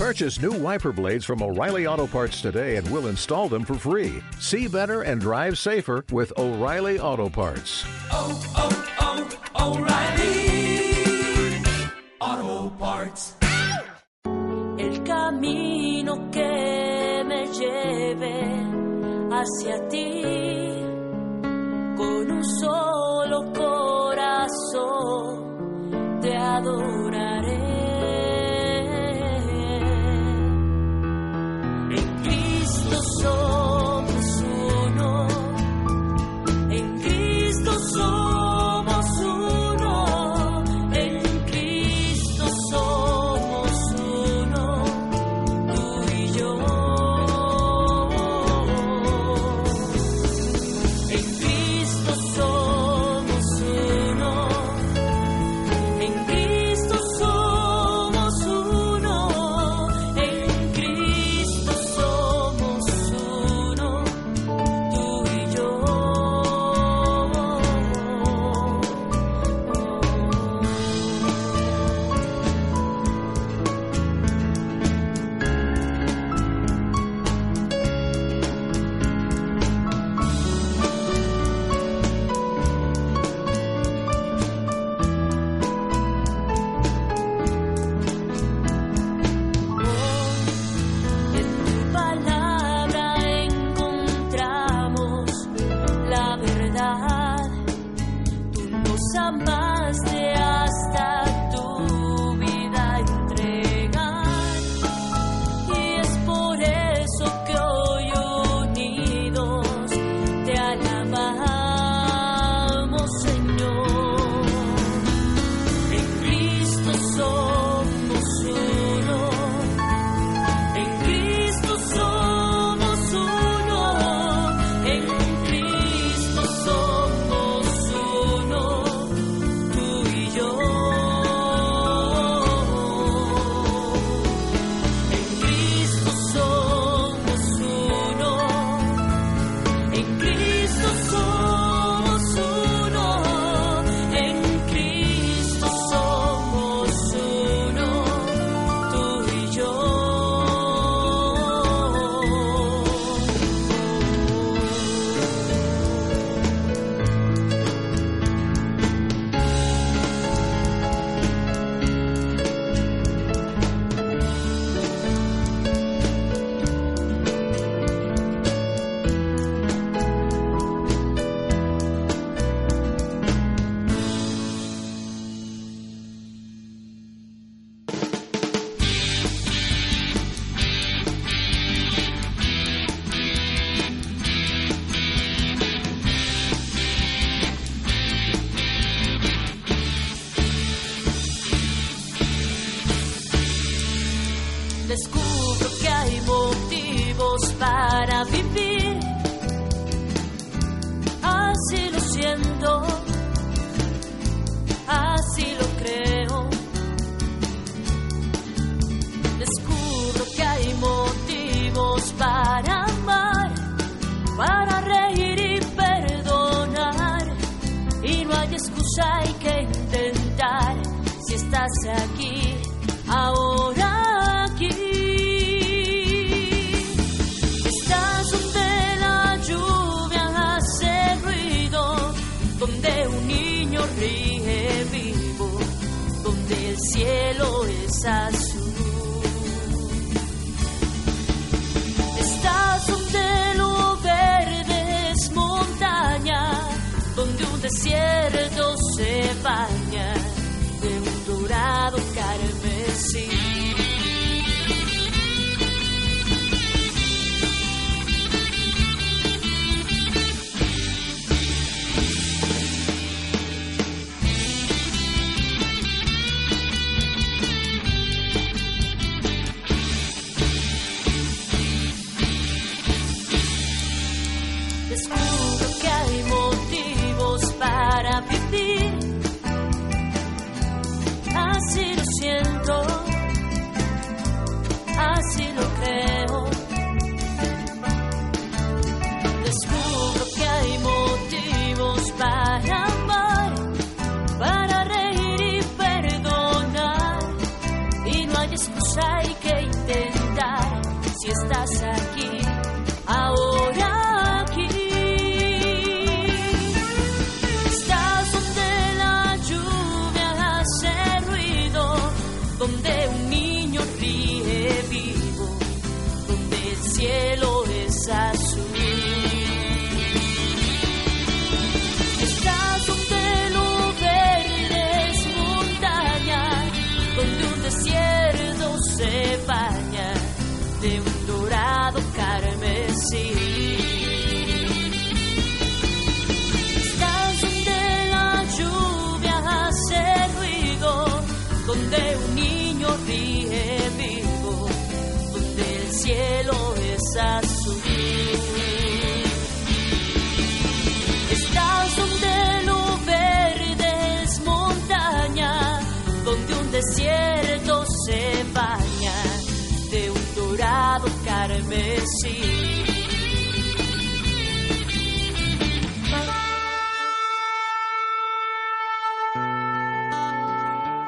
Purchase new wiper blades from O'Reilly Auto Parts today and we'll install them for free. See better and drive safer with O'Reilly Auto Parts. Oh, oh, oh, O'Reilly Auto Parts. El camino que me lleve hacia ti con un solo corazón te adoro.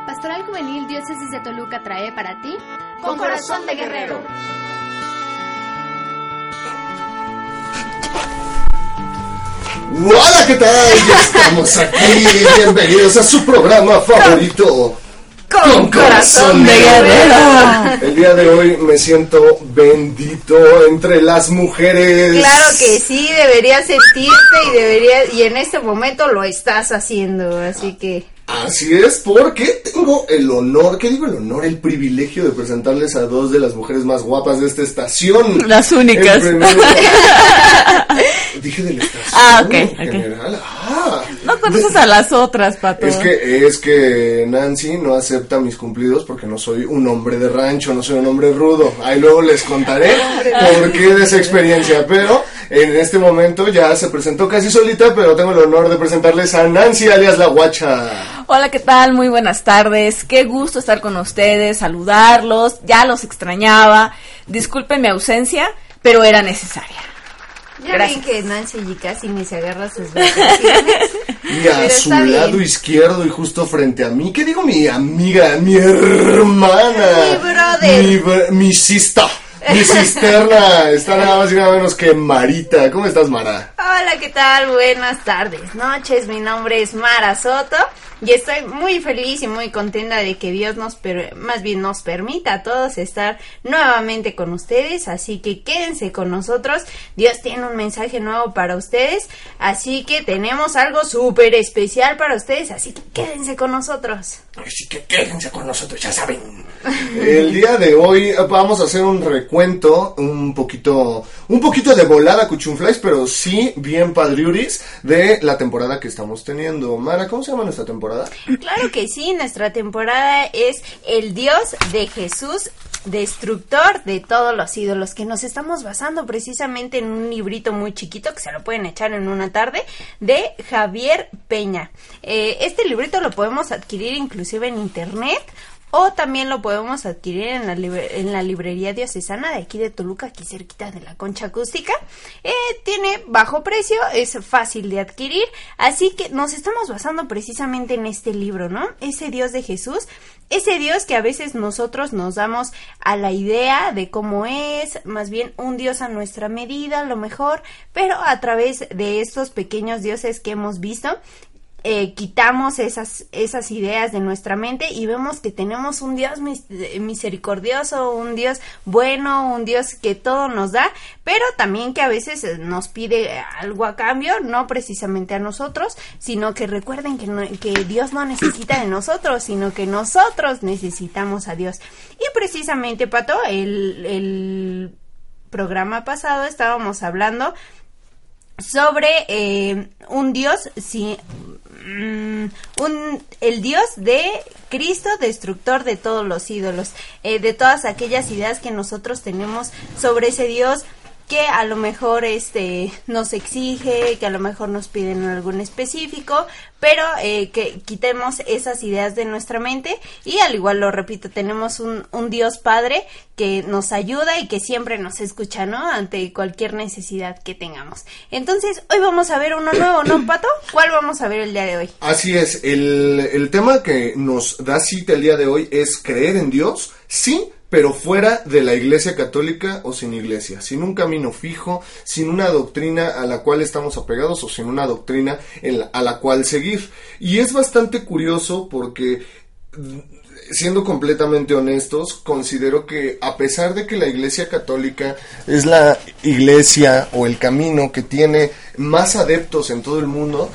Pastoral Juvenil Diócesis de Toluca trae para ti Con corazón de guerrero. Hola, ¿qué tal? Ya estamos aquí. Bienvenidos a su programa favorito. Con corazón de guerrero. El día de hoy me siento bendito entre las mujeres. Claro que sí, deberías sentirte y deberías y en este momento lo estás haciendo, así que Así es, porque tengo el honor, ¿qué digo el honor? El privilegio de presentarles a dos de las mujeres más guapas de esta estación. Las únicas. Primer- Dije de la estación. Ah, ok, en ok. general. Ah. No conoces a las otras, Pato. Es que, es que Nancy no acepta mis cumplidos porque no soy un hombre de rancho, no soy un hombre rudo. Ahí luego les contaré por qué de esa experiencia. Pero en este momento ya se presentó casi solita, pero tengo el honor de presentarles a Nancy alias La Guacha. Hola, ¿qué tal? Muy buenas tardes. Qué gusto estar con ustedes, saludarlos. Ya los extrañaba. Disculpen mi ausencia, pero era necesaria. ya Gracias. ven que Nancy y casi ni se agarra sus vacaciones. Y a su bien. lado izquierdo y justo frente a mí, ¿qué digo? Mi amiga, mi hermana. Mi brother. Mi, mi sista. Mi cisterna. Está nada más y nada menos que Marita. ¿Cómo estás, Mara? Hola, ¿qué tal? Buenas tardes, noches. Mi nombre es Mara Soto y estoy muy feliz y muy contenta de que Dios nos, per- más bien nos permita a todos estar nuevamente con ustedes. Así que quédense con nosotros. Dios tiene un mensaje nuevo para ustedes. Así que tenemos algo súper especial para ustedes. Así que quédense con nosotros. Así que quédense con nosotros, ya saben. El día de hoy vamos a hacer un recuento, un poquito, un poquito de volada cuchunflies, pero sí bien padriuris de la temporada que estamos teniendo. Mara, ¿cómo se llama nuestra temporada? Claro que sí, nuestra temporada es el Dios de Jesús, destructor de todos los ídolos, que nos estamos basando precisamente en un librito muy chiquito que se lo pueden echar en una tarde de Javier Peña. Eh, este librito lo podemos adquirir inclusive en internet. O también lo podemos adquirir en la, en la librería diocesana de aquí de Toluca, aquí cerquita de la concha acústica. Eh, tiene bajo precio, es fácil de adquirir, así que nos estamos basando precisamente en este libro, ¿no? Ese Dios de Jesús, ese Dios que a veces nosotros nos damos a la idea de cómo es, más bien un Dios a nuestra medida, a lo mejor, pero a través de estos pequeños dioses que hemos visto, eh, quitamos esas, esas ideas de nuestra mente y vemos que tenemos un Dios mis- eh, misericordioso, un Dios bueno, un Dios que todo nos da, pero también que a veces eh, nos pide algo a cambio, no precisamente a nosotros, sino que recuerden que, que Dios no necesita de nosotros, sino que nosotros necesitamos a Dios. Y precisamente, Pato, el, el programa pasado estábamos hablando sobre eh, un dios sí, mm, un el dios de Cristo destructor de todos los ídolos eh, de todas aquellas ideas que nosotros tenemos sobre ese dios que a lo mejor este nos exige, que a lo mejor nos piden algo en específico, pero eh, que quitemos esas ideas de nuestra mente y al igual lo repito, tenemos un, un Dios Padre que nos ayuda y que siempre nos escucha, ¿no? Ante cualquier necesidad que tengamos. Entonces, hoy vamos a ver uno nuevo, ¿no, Pato? ¿Cuál vamos a ver el día de hoy? Así es, el, el tema que nos da cita el día de hoy es creer en Dios, sí, pero fuera de la Iglesia Católica o sin Iglesia, sin un camino fijo, sin una doctrina a la cual estamos apegados o sin una doctrina a la cual seguir. Y es bastante curioso porque siendo completamente honestos, considero que a pesar de que la Iglesia Católica es la iglesia o el camino que tiene más adeptos en todo el mundo,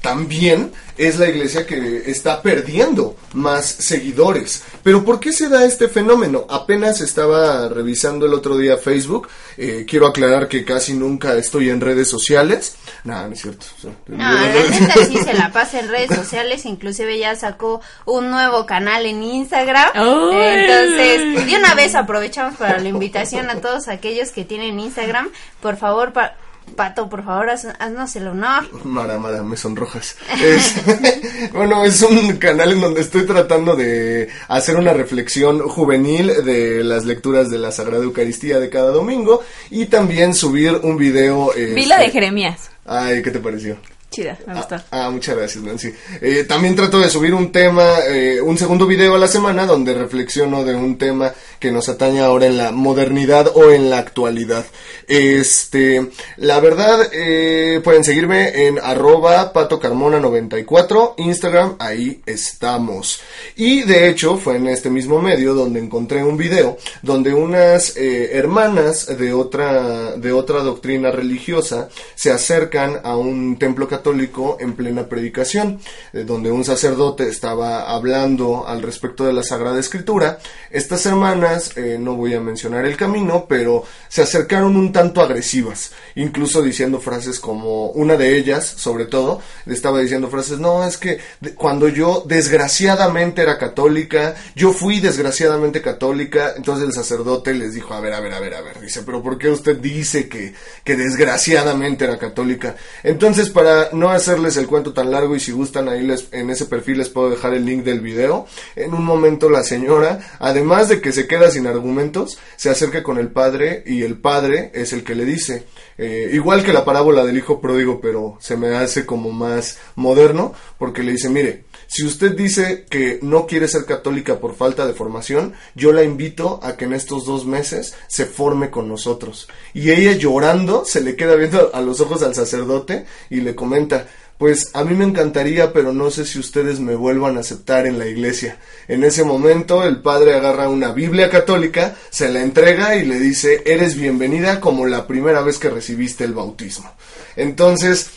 también es la iglesia que está perdiendo más seguidores. Pero ¿por qué se da este fenómeno? Apenas estaba revisando el otro día Facebook. eh, quiero aclarar que casi nunca estoy en redes sociales. Nada, no es cierto. No, la neta sí se la pasa en redes sociales, inclusive ya sacó un nuevo canal en Instagram. Entonces, de una vez aprovechamos para la invitación a todos aquellos que tienen Instagram. Por favor, pa- Pato, por favor, haz- haznos el honor. Mara, Mara, me sonrojas. Es, bueno, es un canal en donde estoy tratando de hacer una reflexión juvenil de las lecturas de la Sagrada Eucaristía de cada domingo y también subir un video. Este, de Jeremías. Ay, ¿qué te pareció? Chida, me gustó. Ah, ah, muchas gracias, Nancy. Eh, también trato de subir un tema, eh, un segundo video a la semana donde reflexiono de un tema que nos atañe ahora en la modernidad o en la actualidad. Este, la verdad, eh, pueden seguirme en arroba patocarmona94, Instagram, ahí estamos. Y de hecho, fue en este mismo medio donde encontré un video donde unas eh, hermanas de otra, de otra doctrina religiosa se acercan a un templo católico en plena predicación, eh, donde un sacerdote estaba hablando al respecto de la Sagrada Escritura. Estas hermanas, eh, no voy a mencionar el camino, pero se acercaron un tanto agresivas, incluso diciendo frases como una de ellas, sobre todo, le estaba diciendo frases, no, es que cuando yo desgraciadamente era católica, yo fui desgraciadamente católica, entonces el sacerdote les dijo, a ver, a ver, a ver, a ver, dice, pero ¿por qué usted dice que, que desgraciadamente era católica? Entonces, para no hacerles el cuento tan largo y si gustan ahí les, en ese perfil les puedo dejar el link del video, en un momento la señora, además de que se queda sin argumentos, se acerca con el padre y el padre es el que le dice, eh, igual que la parábola del hijo pródigo, pero se me hace como más moderno, porque le dice, mire, si usted dice que no quiere ser católica por falta de formación, yo la invito a que en estos dos meses se forme con nosotros. Y ella llorando se le queda viendo a los ojos al sacerdote y le comenta, pues a mí me encantaría, pero no sé si ustedes me vuelvan a aceptar en la iglesia. En ese momento el padre agarra una Biblia católica, se la entrega y le dice, eres bienvenida como la primera vez que recibiste el bautismo. Entonces,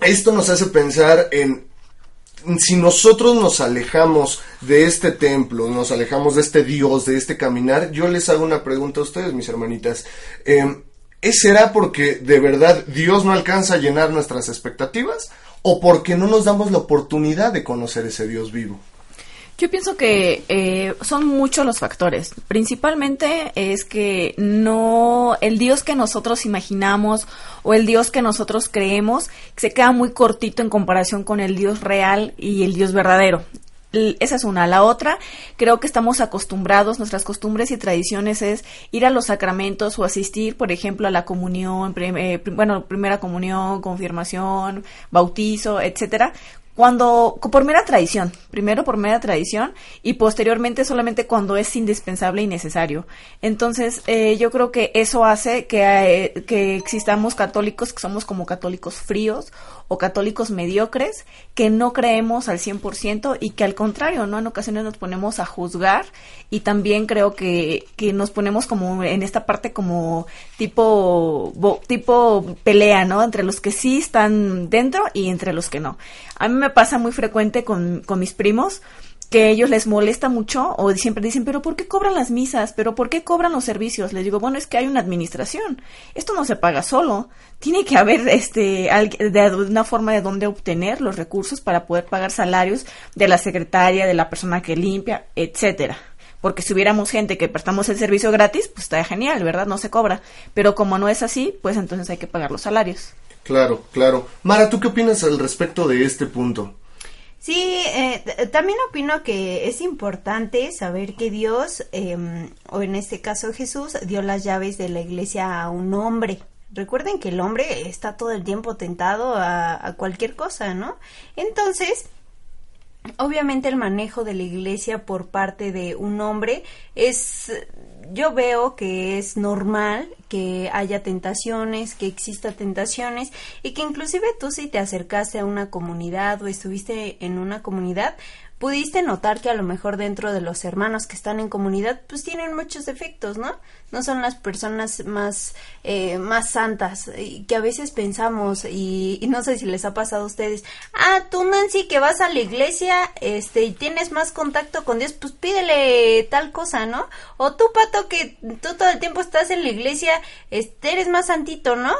esto nos hace pensar en si nosotros nos alejamos de este templo, nos alejamos de este Dios, de este caminar, yo les hago una pregunta a ustedes, mis hermanitas. Eh, ¿es- ¿Será porque de verdad Dios no alcanza a llenar nuestras expectativas? ¿O porque no nos damos la oportunidad de conocer ese Dios vivo? Yo pienso que eh, son muchos los factores. Principalmente es que no el Dios que nosotros imaginamos o el Dios que nosotros creemos se queda muy cortito en comparación con el Dios real y el Dios verdadero. Esa es una. La otra, creo que estamos acostumbrados, nuestras costumbres y tradiciones es ir a los sacramentos o asistir, por ejemplo, a la comunión, eh, bueno, primera comunión, confirmación, bautizo, etcétera, cuando por mera tradición, primero por mera tradición y posteriormente solamente cuando es indispensable y necesario. Entonces, eh, yo creo que eso hace que, eh, que existamos católicos que somos como católicos fríos o católicos mediocres que no creemos al 100% y que al contrario, ¿no? En ocasiones nos ponemos a juzgar y también creo que, que nos ponemos como en esta parte como tipo, tipo pelea, ¿no? Entre los que sí están dentro y entre los que no. A mí me pasa muy frecuente con, con mis primos que ellos les molesta mucho o siempre dicen, pero ¿por qué cobran las misas? ¿Pero por qué cobran los servicios? Les digo, bueno, es que hay una administración. Esto no se paga solo. Tiene que haber este una forma de dónde obtener los recursos para poder pagar salarios de la secretaria, de la persona que limpia, etcétera. Porque si hubiéramos gente que prestamos el servicio gratis, pues estaría genial, ¿verdad? No se cobra. Pero como no es así, pues entonces hay que pagar los salarios. Claro, claro. Mara, ¿tú qué opinas al respecto de este punto? Sí, eh, también opino que es importante saber que Dios, eh, o en este caso Jesús, dio las llaves de la iglesia a un hombre. Recuerden que el hombre está todo el tiempo tentado a cualquier cosa, ¿no? Entonces, obviamente el manejo de la iglesia por parte de un hombre es yo veo que es normal que haya tentaciones, que exista tentaciones y que inclusive tú si te acercaste a una comunidad o estuviste en una comunidad, pudiste notar que a lo mejor dentro de los hermanos que están en comunidad, pues tienen muchos defectos, ¿no? No son las personas más, eh, más santas, y que a veces pensamos, y, no sé si les ha pasado a ustedes, ah, tú Nancy que vas a la iglesia, este, y tienes más contacto con Dios, pues pídele tal cosa, ¿no? O tú, Pato, que tú todo el tiempo estás en la iglesia, este, eres más santito, ¿no?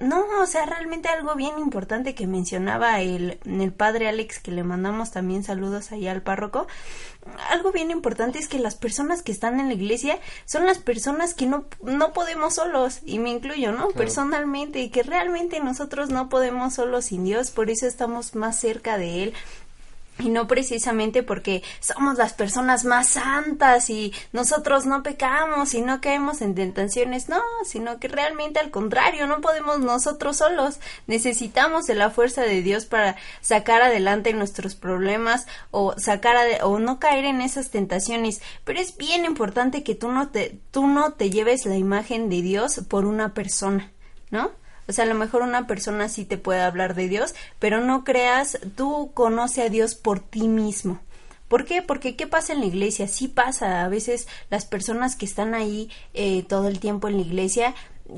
no, o sea, realmente algo bien importante que mencionaba el, el padre Alex, que le mandamos también saludos ahí al párroco, algo bien importante es que las personas que están en la iglesia son las personas que no, no podemos solos, y me incluyo, ¿no? Personalmente, y que realmente nosotros no podemos solos sin Dios, por eso estamos más cerca de Él, y no precisamente porque somos las personas más santas y nosotros no pecamos y no caemos en tentaciones, no, sino que realmente al contrario, no podemos nosotros solos, necesitamos de la fuerza de Dios para sacar adelante nuestros problemas o sacar o no caer en esas tentaciones, pero es bien importante que tú no te tú no te lleves la imagen de Dios por una persona, ¿no? O sea, a lo mejor una persona sí te puede hablar de Dios, pero no creas, tú conoce a Dios por ti mismo. ¿Por qué? Porque ¿qué pasa en la iglesia? Sí pasa. A veces las personas que están ahí eh, todo el tiempo en la iglesia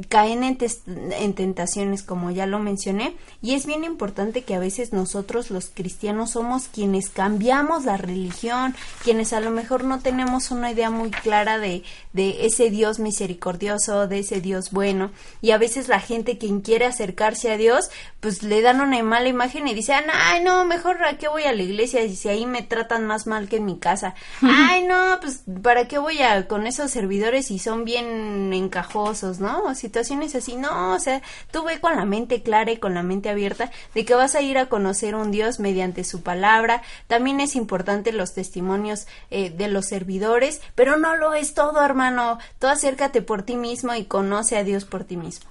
caen en, tentaciones, como ya lo mencioné, y es bien importante que a veces nosotros los cristianos somos quienes cambiamos la religión, quienes a lo mejor no tenemos una idea muy clara de, de ese Dios misericordioso, de ese Dios bueno, y a veces la gente quien quiere acercarse a Dios, pues le dan una mala imagen y dicen, ay no, mejor a qué voy a la iglesia si ahí me tratan más mal que en mi casa, ay no, pues para qué voy a con esos servidores si son bien encajosos, ¿no? Situaciones así, no, o sea, tú ve con la mente clara y con la mente abierta de que vas a ir a conocer un Dios mediante su palabra, también es importante los testimonios eh, de los servidores, pero no lo es todo, hermano, tú acércate por ti mismo y conoce a Dios por ti mismo.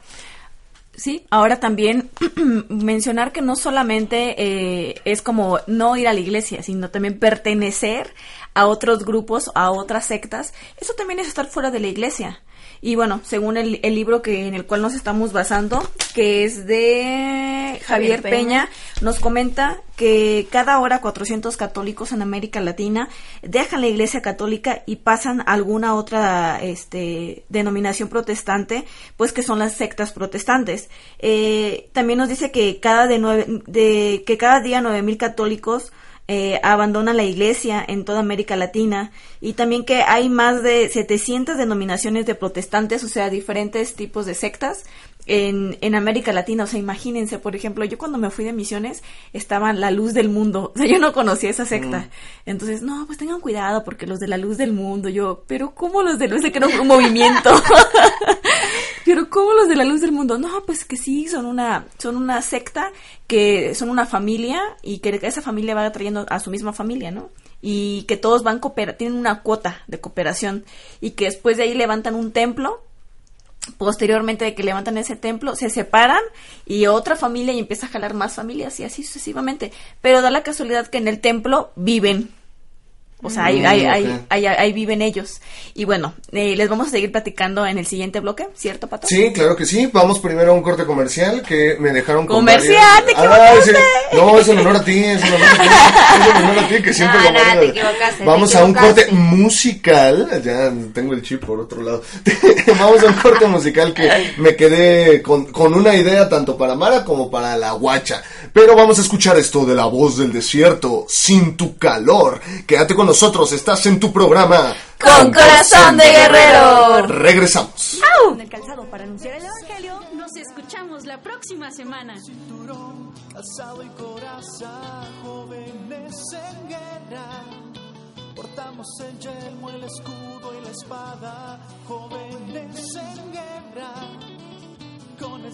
Sí, ahora también mencionar que no solamente eh, es como no ir a la iglesia, sino también pertenecer a otros grupos, a otras sectas. Eso también es estar fuera de la iglesia. Y bueno, según el, libro que en el cual nos estamos basando, que es de Javier, Peña, nos comenta que cada hora 400 católicos en América Latina dejan la Iglesia Católica y pasan a alguna otra este, denominación protestante, pues que son las sectas protestantes. Eh, también nos dice que cada de nueve, de que cada día 9000 católicos eh, abandona la iglesia en toda América Latina y también que hay más de 700 denominaciones de protestantes, o sea, diferentes tipos de sectas en, en América Latina. O sea, imagínense, por ejemplo, yo cuando me fui de misiones estaba la luz del mundo, o sea, yo no conocía esa secta. Mm. Entonces, no, pues tengan cuidado porque los de la luz del mundo, yo, pero ¿cómo los de luz de que no fue un movimiento? Pero ¿cómo los de la luz del mundo? No, pues que sí, son una, son una secta, que son una familia y que esa familia va atrayendo a su misma familia, ¿no? Y que todos van cooper tienen una cuota de cooperación y que después de ahí levantan un templo posteriormente de que levantan ese templo, se separan y otra familia y empieza a jalar más familias y así sucesivamente. Pero da la casualidad que en el templo viven o sea, ahí, mm, ahí, viven ellos. Y bueno, eh, les vamos a seguir platicando en el siguiente bloque, ¿cierto, Pato? Sí, claro que sí. Vamos primero a un corte comercial que me dejaron ¡Comercial! ¡Te equivocaste! no, es en honor a ti, es en honor a ti. es en honor a ti, que siempre no, te equivocaste, Vamos a un corte musical. Ya tengo el chip por otro lado. vamos a un corte musical que me quedé con, con una idea tanto para Mara como para la guacha. Pero vamos a escuchar esto de la voz del desierto, sin tu calor. Quédate con nosotros, estás en tu programa. Con corazón de guerrero. Regresamos. En el calzado para anunciar el evangelio, nos escuchamos la próxima semana. Cinturón, asado y coraza, jóvenes en guerra. Portamos el yelmo, el escudo y la espada, jóvenes en guerra. Con el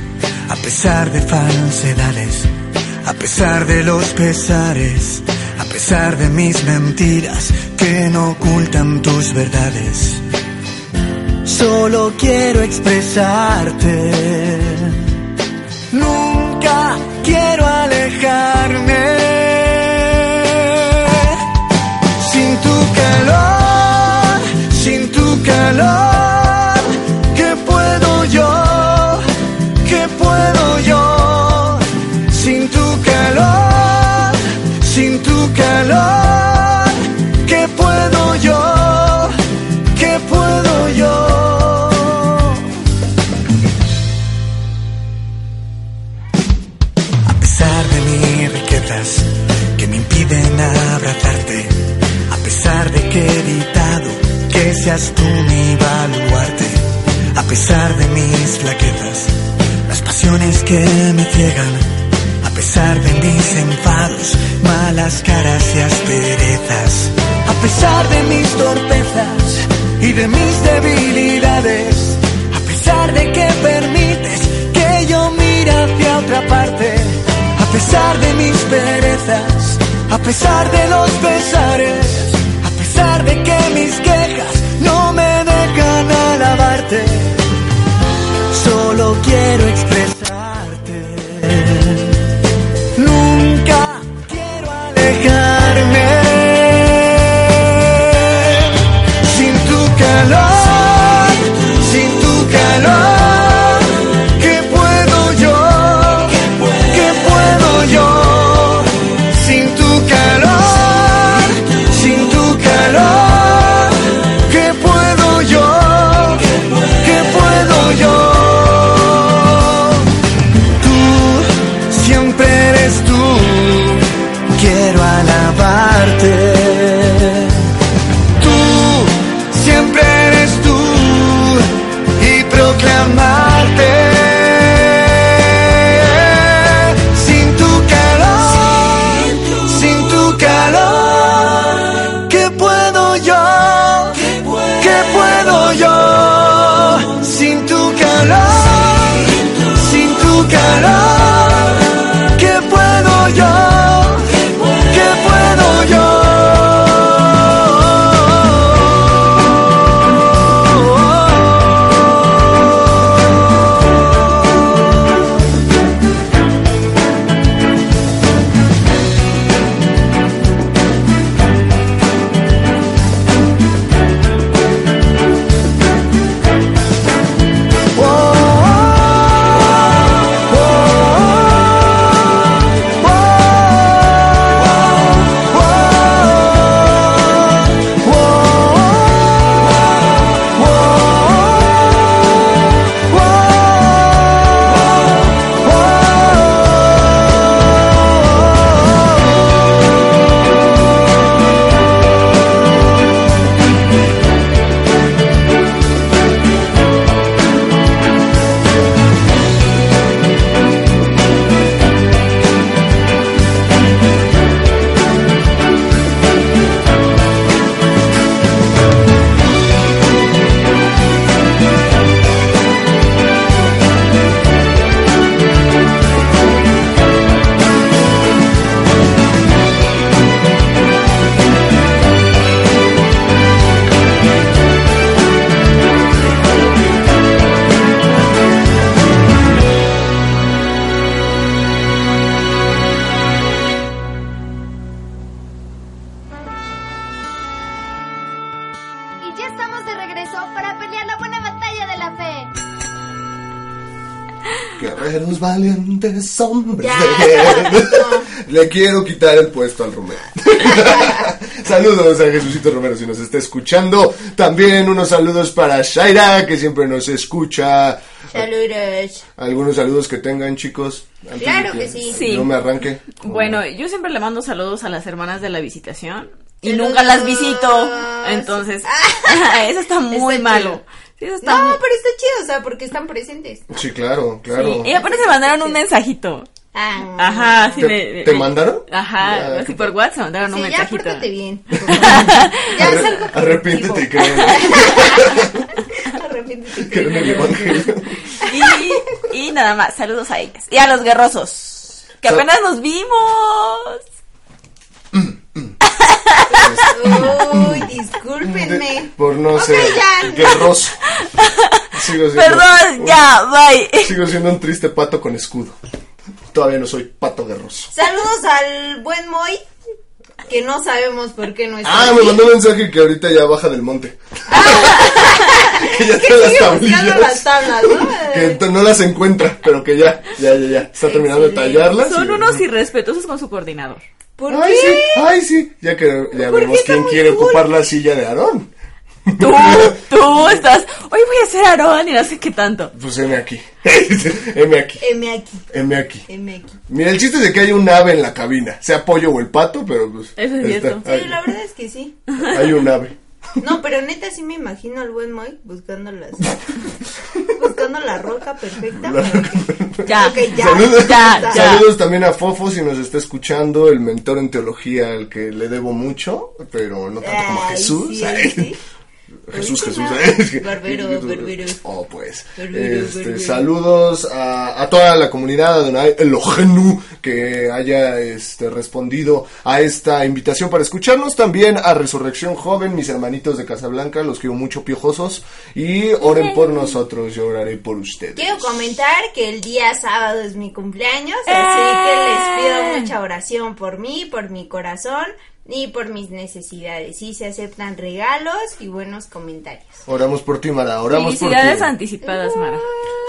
a pesar de falsedades, a pesar de los pesares, a pesar de mis mentiras que no ocultan tus verdades. Solo quiero expresarte. Seas tú mi baluarte, a pesar de mis flaquezas, las pasiones que me ciegan, a pesar de mis enfados, malas caras y asperezas, a pesar de mis torpezas y de mis debilidades, a pesar de que permites que yo mire hacia otra parte, a pesar de mis perezas, a pesar de los pesares, a pesar de que mis quejas solo quiero quiero alabarte. Valientes, hombres Ya. de guerra. Le quiero quitar el puesto al Romeo. Saludos a Jesucito Romero si nos está escuchando. También unos saludos para Shaira, que siempre nos escucha. Saludos. Algunos saludos que tengan, chicos. antes Claro de que sí. Sí. No me arranque. Bueno, yo siempre le mando saludos a las hermanas de la visitación y nunca las visito. Entonces, eso está muy malo. Eso está No, muy- pero está chido, o sea, porque están presentes. Sí, claro, claro. Sí, Y aparte se mandaron un mensajito. Ah. Ajá, sí. ¿Te- me- te mandaron? Ajá, así por WhatsApp mandaron un Sí, ya, mensajito. pórtate bien. ya Arre- es algo arrepiéntete y creo Arrepiéntete y que en el creo. evangelio. Y, y nada más, saludos a ellas. Y a los guerrosos, que apenas nos vimos. Uy, discúlpenme. Por no ser guerroso. Sigo siendo, Perdón, ya, bye. Sigo siendo un triste pato con escudo. Todavía no soy pato guerroso. Saludos al buen Moy, que no sabemos por qué no está Ah, aquí. me mandó un mensaje que ahorita ya baja del monte. que ya está en las buscando las tablillas. tablas, ¿no? Que no las encuentra, pero que ya, ya, ya, ya. Está terminando de tallarlas. Son y- unos irrespetuosos con su coordinador. ¿Por Ay, qué? sí, ay, sí. Ya que ya ¿Por vemos quién quiere cool? ocupar la silla de Aarón. Tú, tú estás, hoy voy a ser Aarón y no sé qué tanto. Pues M aquí. M aquí. M aquí, M aquí. M aquí. Mira, el chiste es de que hay un ave en la cabina. Sea pollo o el pato, pero pues. Eso es está- cierto. Sí, la verdad es que sí. hay un ave. No, pero neta sí me imagino al buen Moy buscando las... buscando la roca perfecta. para que- Ya. Saludos, ya, ya. saludos también a Fofo si nos está escuchando, el mentor en teología al que le debo mucho, pero no tanto como Ay, Jesús. sí, ay, sí. Jesús, Jesús. ¿eh? Barbero, barbero. Oh, pues. Barbero, Este, barbero. saludos a, a toda la comunidad, a Donai Elohenu, que haya este, respondido a esta invitación para escucharnos. También a Resurrección Joven, mis hermanitos de Casablanca, los quiero mucho piojosos. Y oren por nosotros, yo oraré por ustedes. Quiero comentar que el día sábado es mi cumpleaños, así que les pido mucha oración por mí, por mi corazón y por mis necesidades. Y se aceptan regalos y buenos comentarios. Oramos por ti, Mara, oramos por ti. Felicidades anticipadas, Mara.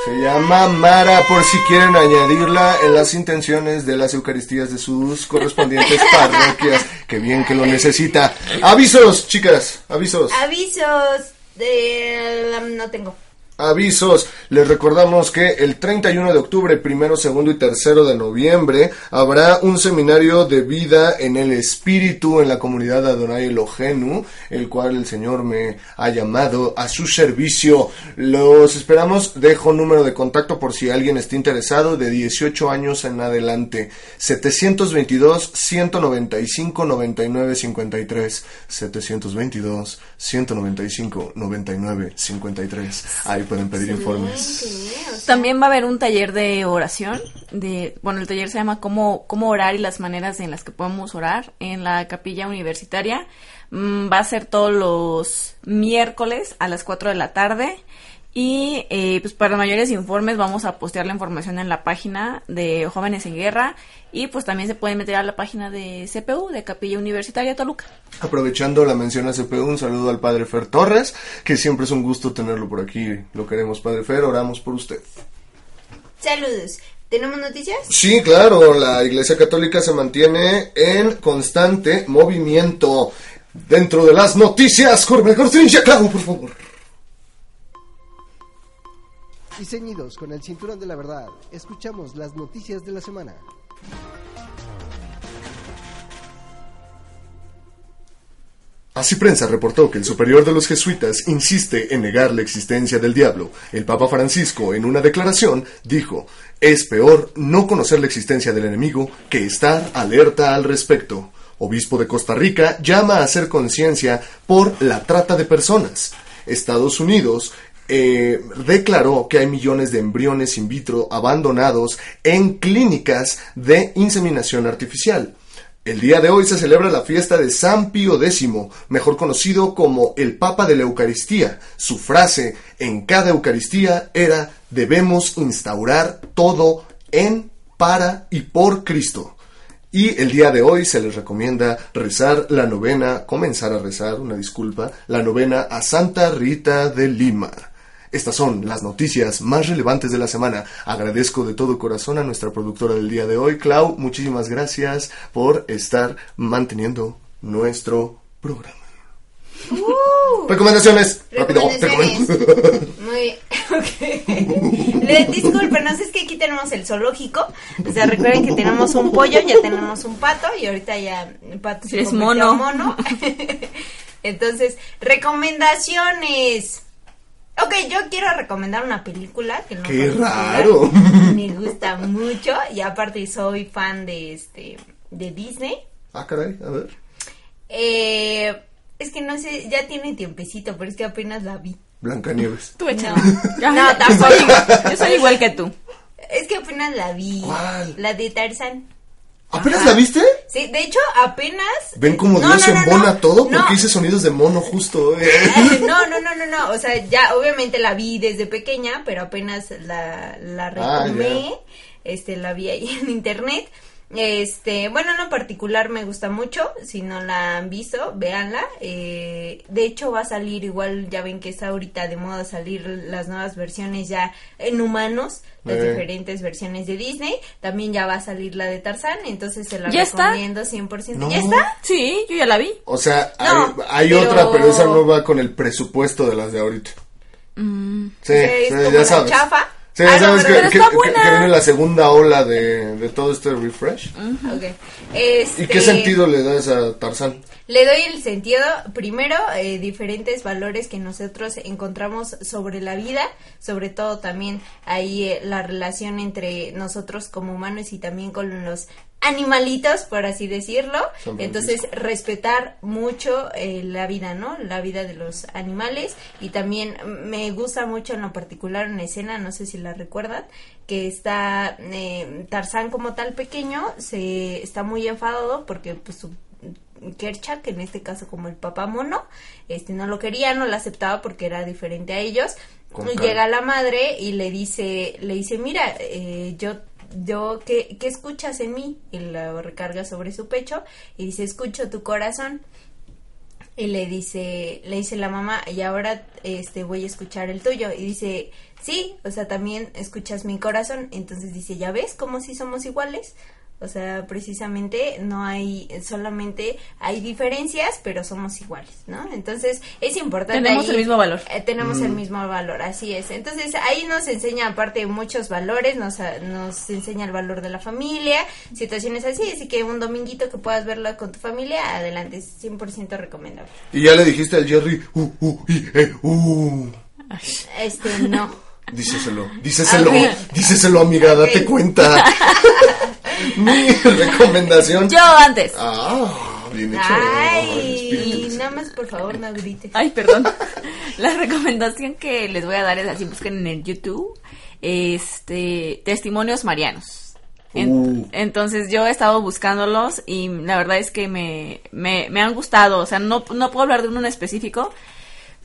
Se llama Mara, por si quieren añadirla en las intenciones de las Eucaristías de sus correspondientes parroquias. Que bien que lo necesita. Avisos, chicas, avisos. Avisos de... no tengo. Avisos, les recordamos que el 31 de octubre, primero, segundo y tercero de noviembre habrá un seminario de vida en el espíritu en la comunidad Adonai Elohenu, el cual el Señor me ha llamado a su servicio. Los esperamos, dejo número de contacto por si alguien está interesado, de 18 años en adelante, 722 195 99 53, 722 195 99 53. Ahí pueden pedir informes. También va a haber un taller de oración. De, bueno, el taller se llama cómo, cómo orar y las maneras en las que podemos orar en la capilla universitaria. Mm, va a ser todos los miércoles a las 4 de la tarde. Y eh, pues para mayores informes vamos a postear la información en la página de Jóvenes en Guerra. Y pues también se pueden meter a la página de CPU, de Capilla Universitaria Toluca. Aprovechando la mención a CPU, un saludo al Padre Fer Torres, que siempre es un gusto tenerlo por aquí. Lo queremos, Padre Fer, oramos por usted. Saludos. ¿Tenemos noticias? Sí, claro, la Iglesia Católica se mantiene en constante movimiento. Dentro de las noticias, Jorge Cortrincha, claro, por favor. Y ceñidos con el cinturón de la verdad, escuchamos las noticias de la semana. Así prensa reportó que el superior de los jesuitas insiste en negar la existencia del diablo. El Papa Francisco, en una declaración, dijo, es peor no conocer la existencia del enemigo que estar alerta al respecto. Obispo de Costa Rica llama a hacer conciencia por la trata de personas. Estados Unidos eh, declaró que hay millones de embriones in vitro abandonados en clínicas de inseminación artificial. El día de hoy se celebra la fiesta de San Pío X, mejor conocido como el Papa de la Eucaristía. Su frase en cada Eucaristía era debemos instaurar todo en, para y por Cristo. Y el día de hoy se les recomienda rezar la novena, comenzar a rezar, una disculpa, la novena a Santa Rita de Lima. Estas son las noticias más relevantes de la semana. Agradezco de todo corazón a nuestra productora del día de hoy, Clau. Muchísimas gracias por estar manteniendo nuestro programa. Recomendaciones. Rápido. Uh. Recomendaciones. Muy. ok. Le- Discúlpenos, es que aquí tenemos el zoológico. O sea, recuerden que tenemos un pollo, ya tenemos un pato y ahorita ya el pato se Es mono. mono. Entonces, recomendaciones. Ok, yo quiero recomendar una película que no Qué raro. Me gusta mucho y aparte soy fan de este de Disney. Ah, caray, a ver. Eh, es que no sé, ya tiene tiempecito, pero es que apenas la vi. Blancanieves. Tú. No. Ya, No, yo tampoco. soy- Yo soy igual que tú. Es que apenas la vi. ¿Cuál? La de Tarzán. ¿Apenas la viste? Sí, de hecho, apenas. ¿Ven como No, Dios no, no, embona todo? Porque hice sonidos de mono justo. eh. No, no, no, no, no. O sea, ya obviamente la vi desde pequeña, pero apenas la, la Ah, retomé. este, la vi ahí en internet. Este, bueno, en lo particular me gusta mucho. Si no la han visto, véanla. Eh, de hecho, va a salir igual, ya ven que está ahorita de moda salir las nuevas versiones ya en humanos, las Eh. diferentes versiones de Disney. También ya va a salir la de Tarzán, entonces se la ¿Ya está? recomiendo 100%. No. ¿Ya está? Sí, yo ya la vi. O sea, No, hay, hay pero- otra, pero esa no va con el presupuesto de las de ahorita. Mm. Sí, es sí, como ya la sabes. chafa. Sí, Ah, ya no, sabes pero- que, pero que- que- que viene la segunda ola de, de todo este refresh. Ok. Este, ¿Y qué sentido le das a Tarzán? Le doy el sentido, primero, eh, diferentes valores que nosotros encontramos sobre la vida, sobre todo también ahí eh, la relación entre nosotros como humanos y también con los animalitos, por así decirlo. Entonces, respetar mucho eh, la vida, ¿no? La vida de los animales. Y también me gusta mucho en lo particular una escena, no sé si la recuerdan, que está eh, Tarzán como tal pequeño, se está muy enfadado porque pues su Kerchak, en este caso como el papá mono, este no lo quería, no lo aceptaba porque era diferente a ellos. Llega la madre y le dice, le dice, mira, eh, yo, yo, ¿qué, ¿qué escuchas en mí? Y lo recarga sobre su pecho y dice, escucho tu corazón. Y le dice, le dice la mamá, y ahora este voy a escuchar el tuyo. Y dice, sí, o sea, también escuchas mi corazón. Entonces dice, ¿ya ves cómo si somos iguales? O sea, precisamente no hay, solamente hay diferencias, pero somos iguales, ¿no? Entonces es importante. Tenemos ahí- el mismo valor. eh, tenemos Mm. el mismo valor, así es. Entonces ahí nos enseña aparte muchos valores, nos, a- nos enseña el valor de la familia, situaciones así, así que un dominguito que puedas verlo con tu familia, adelante, es 100% recomendable. Y ya le dijiste al Jerry, uh, uh, y, eh, uh. Este, no. Díceselo, Ok. díceselo, amiga, date cuenta. Mi recomendación. Yo antes. Ah, bien hecho. Ay, nada más por favor no grites. Ay, perdón. La recomendación que les voy a dar es así, busquen en el YouTube, este, testimonios marianos. En- Uh. Entonces yo he estado buscándolos y la verdad es que me, me, me han gustado. O sea, no, no puedo hablar de uno en específico,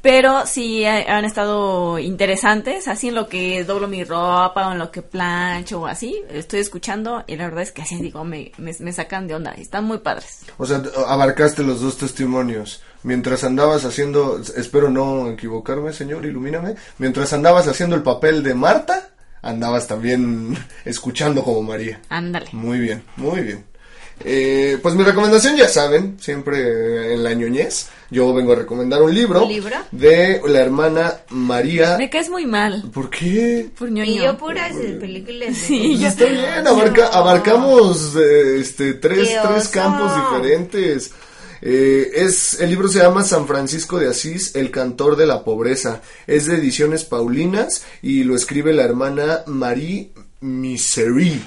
pero sí ha- han estado interesantes. Así en lo que doblo mi ropa o en lo que plancho o así, estoy escuchando y la verdad es que así digo, me, me, me sacan de onda. Están muy padres. O sea, abarcaste los dos testimonios. Mientras andabas haciendo, espero no equivocarme, señor, ilumíname. Mientras andabas haciendo el papel de Marta, andabas también escuchando como María. Ándale. Muy bien, muy bien. Eh, pues mi recomendación ya saben, siempre en la ñoñez, yo vengo a recomendar un libro, ¿Un libro? de la hermana María. Me caes muy mal. ¿Por qué? Por ñoño. Y yo puras de películas. de- Sí, Pues yo está bien, abarca- abarcamos eh, este tres, ¡Qué tres campos diferentes. Eh, es el libro se llama San Francisco de Asís, el cantor de la pobreza. Es de ediciones Paulinas y lo escribe la hermana Marie Misery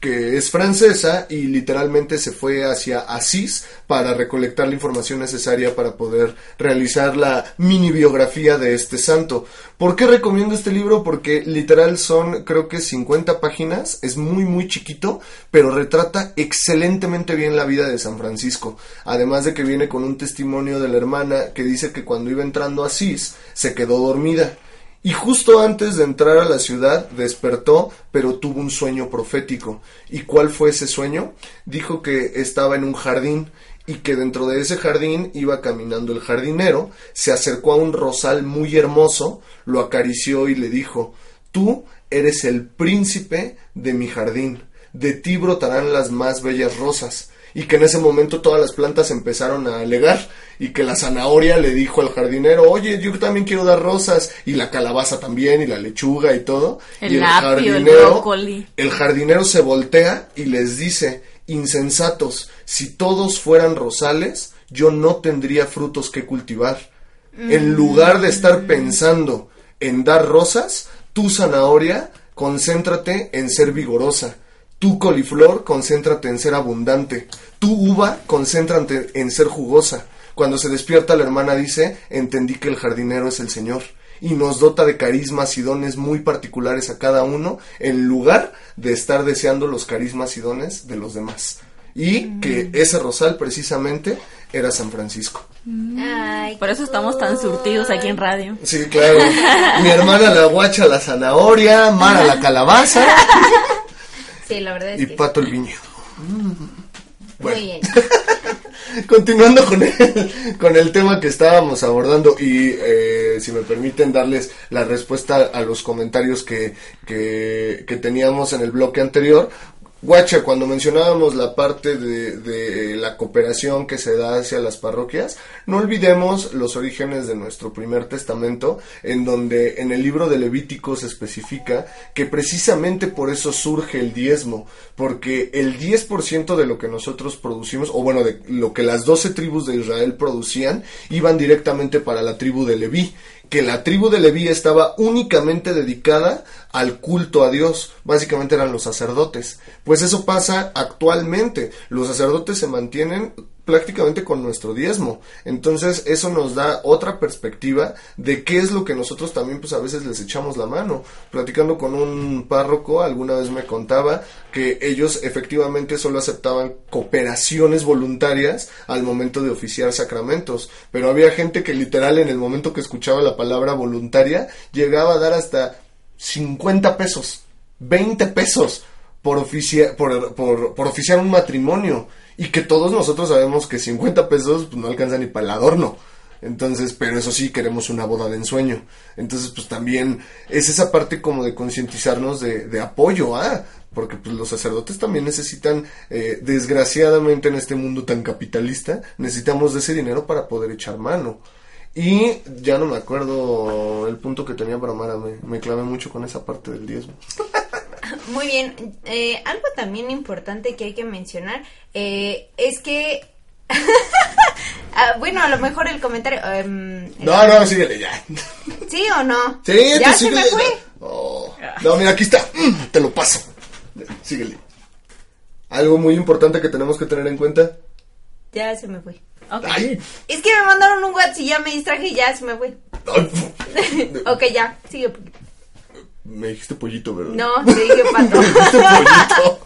que es francesa y literalmente se fue hacia Asís para recolectar la información necesaria para poder realizar la mini biografía de este santo. ¿Por qué recomiendo este libro? Porque literal son creo que 50 páginas, es muy muy chiquito, pero retrata excelentemente bien la vida de San Francisco. Además de que viene con un testimonio de la hermana que dice que cuando iba entrando a Asís se quedó dormida. Y justo antes de entrar a la ciudad despertó, pero tuvo un sueño profético. ¿Y cuál fue ese sueño? Dijo que estaba en un jardín y que dentro de ese jardín iba caminando el jardinero, se acercó a un rosal muy hermoso, lo acarició y le dijo, Tú eres el príncipe de mi jardín, de ti brotarán las más bellas rosas. Y que en ese momento todas las plantas empezaron a alegar y que la zanahoria le dijo al jardinero, oye, yo también quiero dar rosas y la calabaza también y la lechuga y todo. El y apio, el brócoli. el jardinero se voltea y les dice, insensatos, si todos fueran rosales, yo no tendría frutos que cultivar. En lugar de estar pensando en dar rosas, tu zanahoria, concéntrate en ser vigorosa. Tu coliflor, concéntrate en ser abundante. Tu uva, concéntrate en ser jugosa. Cuando se despierta la hermana dice, entendí que el jardinero es el Señor y nos dota de carismas y dones muy particulares a cada uno en lugar de estar deseando los carismas y dones de los demás. Y que ese rosal precisamente era San Francisco. Ay, Por eso estamos tan surtidos aquí en radio. Sí, claro. Mi hermana la guacha la zanahoria, Mara la calabaza sí, la verdad es y que Pato el viñedo. Bueno. muy bien. Continuando con el, con el tema que estábamos abordando y eh, si me permiten darles la respuesta a los comentarios que, que, que teníamos en el bloque anterior. Guacha, cuando mencionábamos la parte de, la cooperación que se da hacia las parroquias, no olvidemos los orígenes de nuestro primer testamento, en donde en el libro de Levítico se especifica que precisamente por eso surge el diezmo, porque el 10% de lo que nosotros producimos, o bueno, de lo que las 12 tribus de Israel producían, iban directamente para la tribu de Leví que la tribu de Leví estaba únicamente dedicada al culto a Dios, básicamente eran los sacerdotes. Pues eso pasa actualmente, los sacerdotes se mantienen prácticamente con nuestro diezmo. Entonces eso nos da otra perspectiva de qué es lo que nosotros también pues a veces les echamos la mano. Platicando con un párroco alguna vez me contaba que ellos efectivamente solo aceptaban cooperaciones voluntarias al momento de oficiar sacramentos, pero había gente que literal en el momento que escuchaba la palabra voluntaria llegaba a dar hasta 50 pesos, 20 pesos por, oficia- por, por, por oficiar un matrimonio y que todos nosotros sabemos que 50 pesos pues, no alcanza ni para el adorno. Entonces, pero eso sí, queremos una boda de ensueño. Entonces, pues también es esa parte como de concientizarnos de, de apoyo, ah, porque pues los sacerdotes también necesitan, eh, desgraciadamente en este mundo tan capitalista, necesitamos de ese dinero para poder echar mano. Y ya no me acuerdo el punto que tenía para Mara, me, me clavé mucho con esa parte del diezmo. Muy bien. Eh, algo también importante que hay que mencionar eh, es que. Ah, bueno, a lo mejor el comentario. em, No, no, síguele ya. ¿Sí o no? Sí, ya se me fue. Oh, No, mira, aquí está. Mm, Te lo paso. Síguele. Algo muy importante que tenemos que tener en cuenta. Ya se me fue. Ay, Es que me mandaron un WhatsApp y ya me distraje y ya se me fue. ok, ya, sigue. Me dijiste pollito, ¿verdad? No, te dije pato. Me dijiste pollito.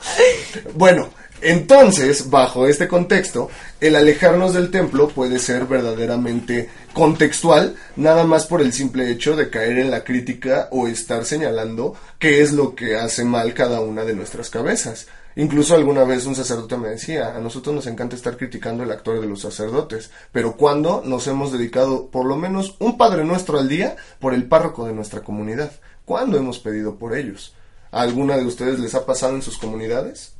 Bueno, entonces, bajo este contexto, el alejarnos del templo puede ser verdaderamente contextual, nada más por el simple hecho de caer en la crítica o estar señalando qué es lo que hace mal cada una de nuestras cabezas. Incluso alguna vez un sacerdote me decía, a nosotros nos encanta estar criticando el actor de los sacerdotes, pero cuando nos hemos dedicado por lo menos un Padre Nuestro al día por el párroco de nuestra comunidad? ¿Cuándo hemos pedido por ellos? ¿A alguna de ustedes les ha pasado en sus comunidades?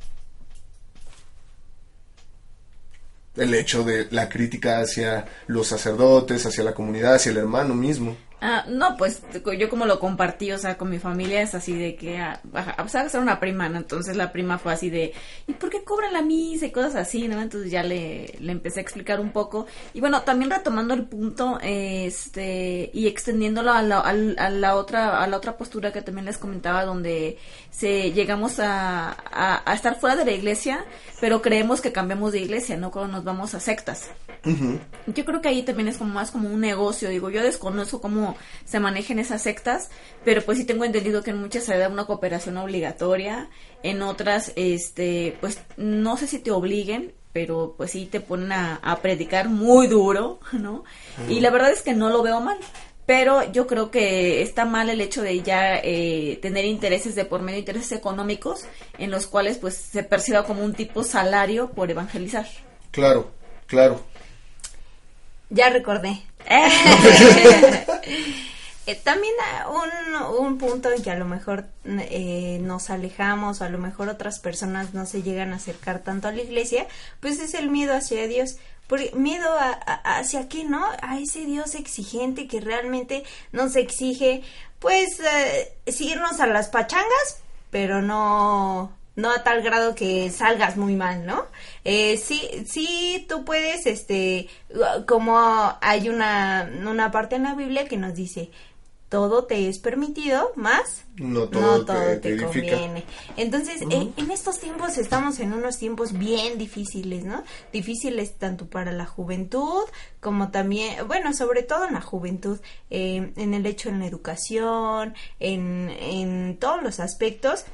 El hecho de la crítica hacia los sacerdotes, hacia la comunidad, hacia el hermano mismo. Ah, no, pues yo como lo compartí, o sea, con mi familia es así de que, ah, ajá, o sea, ser una prima, ¿no? Entonces la prima fue así de, ¿y por qué cobran la misa y cosas así, ¿no? Entonces ya le, le empecé a explicar un poco. Y bueno, también retomando el punto, este, y extendiéndolo a la, al- a la otra, a la otra postura que también les comentaba, donde se llegamos a, a, a estar fuera de la iglesia, pero creemos que cambiamos de iglesia, ¿no? Cuando nos vamos a sectas. Yo creo que ahí también es como más como un negocio, digo, yo desconozco cómo se manejan esas sectas, pero pues sí tengo entendido que en muchas se da una cooperación obligatoria, en otras, este, pues no sé si te obliguen, pero pues sí te ponen a, a predicar muy duro, ¿no? Y la verdad es que no lo veo mal. Pero yo creo que está mal el hecho de ya eh, tener intereses de por medio, intereses económicos, en los cuales pues se perciba como un tipo salario por evangelizar. Claro, claro. Ya recordé. Eh, también ah, un, un punto en que a lo mejor eh, nos alejamos o a lo mejor otras personas no se llegan a acercar tanto a la iglesia, pues es el miedo hacia Dios. Por, miedo a, a- hacia qué, ¿no? A ese Dios exigente que realmente nos exige, pues, eh, seguirnos a las pachangas, pero no no a tal grado que salgas muy mal, ¿no? Eh, sí, sí, tú puedes, este, como hay una, una parte en la Biblia que nos dice, todo te es permitido, más No todo, no todo te, te, te edifica. conviene. Entonces, eh, en estos tiempos estamos en unos tiempos bien difíciles, ¿no? Difíciles tanto para la juventud como también, bueno, sobre todo en la juventud, eh, en el hecho en la educación, en, en todos los aspectos.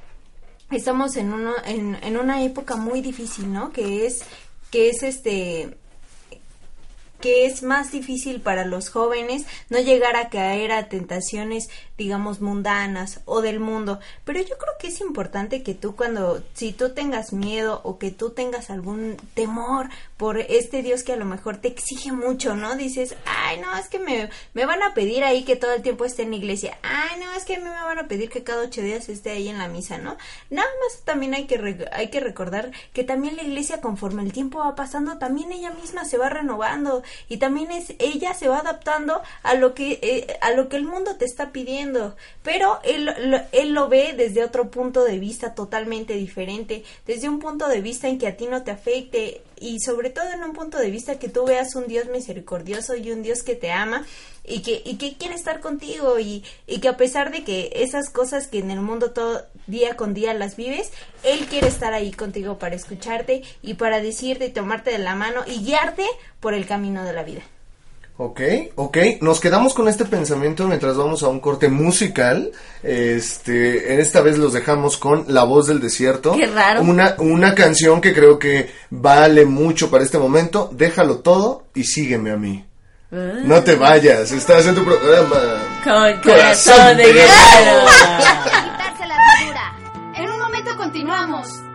Estamos en, uno, en, en una época muy difícil, ¿no? Que es, que es este, que es más difícil para los jóvenes no llegar a caer a tentaciones, digamos, mundanas o del mundo. Pero yo creo que es importante que tú cuando, si tú tengas miedo o que tú tengas algún temor por este Dios que a lo mejor te exige mucho, ¿no? Dices, ay, no, es que me, me van a pedir ahí que todo el tiempo esté en la iglesia. Ay, no, es que a mí me van a pedir que cada ocho días esté ahí en la misa, ¿no? Nada más también hay que, hay que recordar que también la iglesia conforme el tiempo va pasando, también ella misma se va renovando y también es ella se va adaptando a lo que eh, a lo que el mundo te está pidiendo pero él, lo, él lo ve desde otro punto de vista totalmente diferente desde un punto de vista en que a ti no te afecte y sobre todo en un punto de vista que tú veas un Dios misericordioso y un Dios que te ama y que, y que quiere estar contigo y, y que a pesar de que esas cosas que en el mundo todo día con día las vives, Él quiere estar ahí contigo para escucharte y para decirte y tomarte de la mano y guiarte por el camino de la vida. Ok, ok, nos quedamos con este pensamiento mientras vamos a un corte musical. Este, en esta vez los dejamos con La Voz del Desierto. Qué raro. Una, una canción que creo que vale mucho para este momento. Déjalo todo y sígueme a mí. No te vayas, estás en tu programa. Con Corazón de guerrero. quitarse la. En un momento continuamos.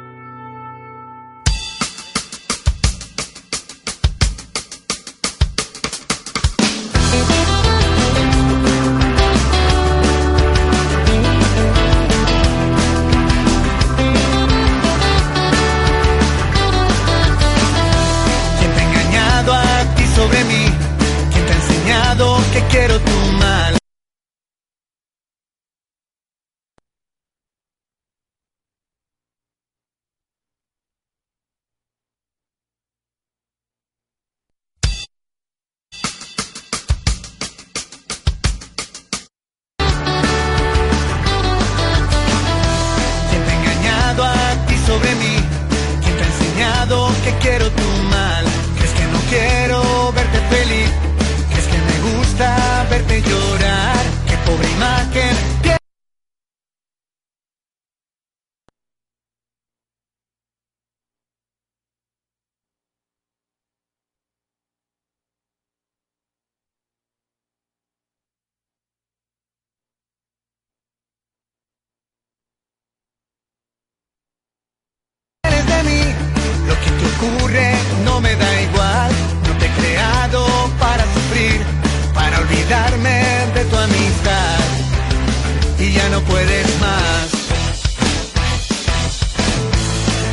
Y ya no puedes más.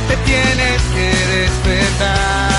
Te tienes que despertar.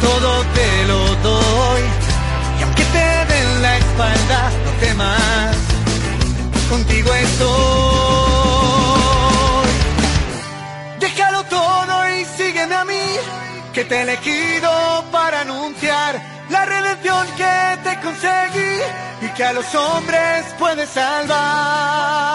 todo te lo doy. Y aunque te den la espalda, no temas, contigo estoy. Déjalo todo y sígueme a mí, que te he elegido para anunciar la redención que te conseguí y que a los hombres puedes salvar.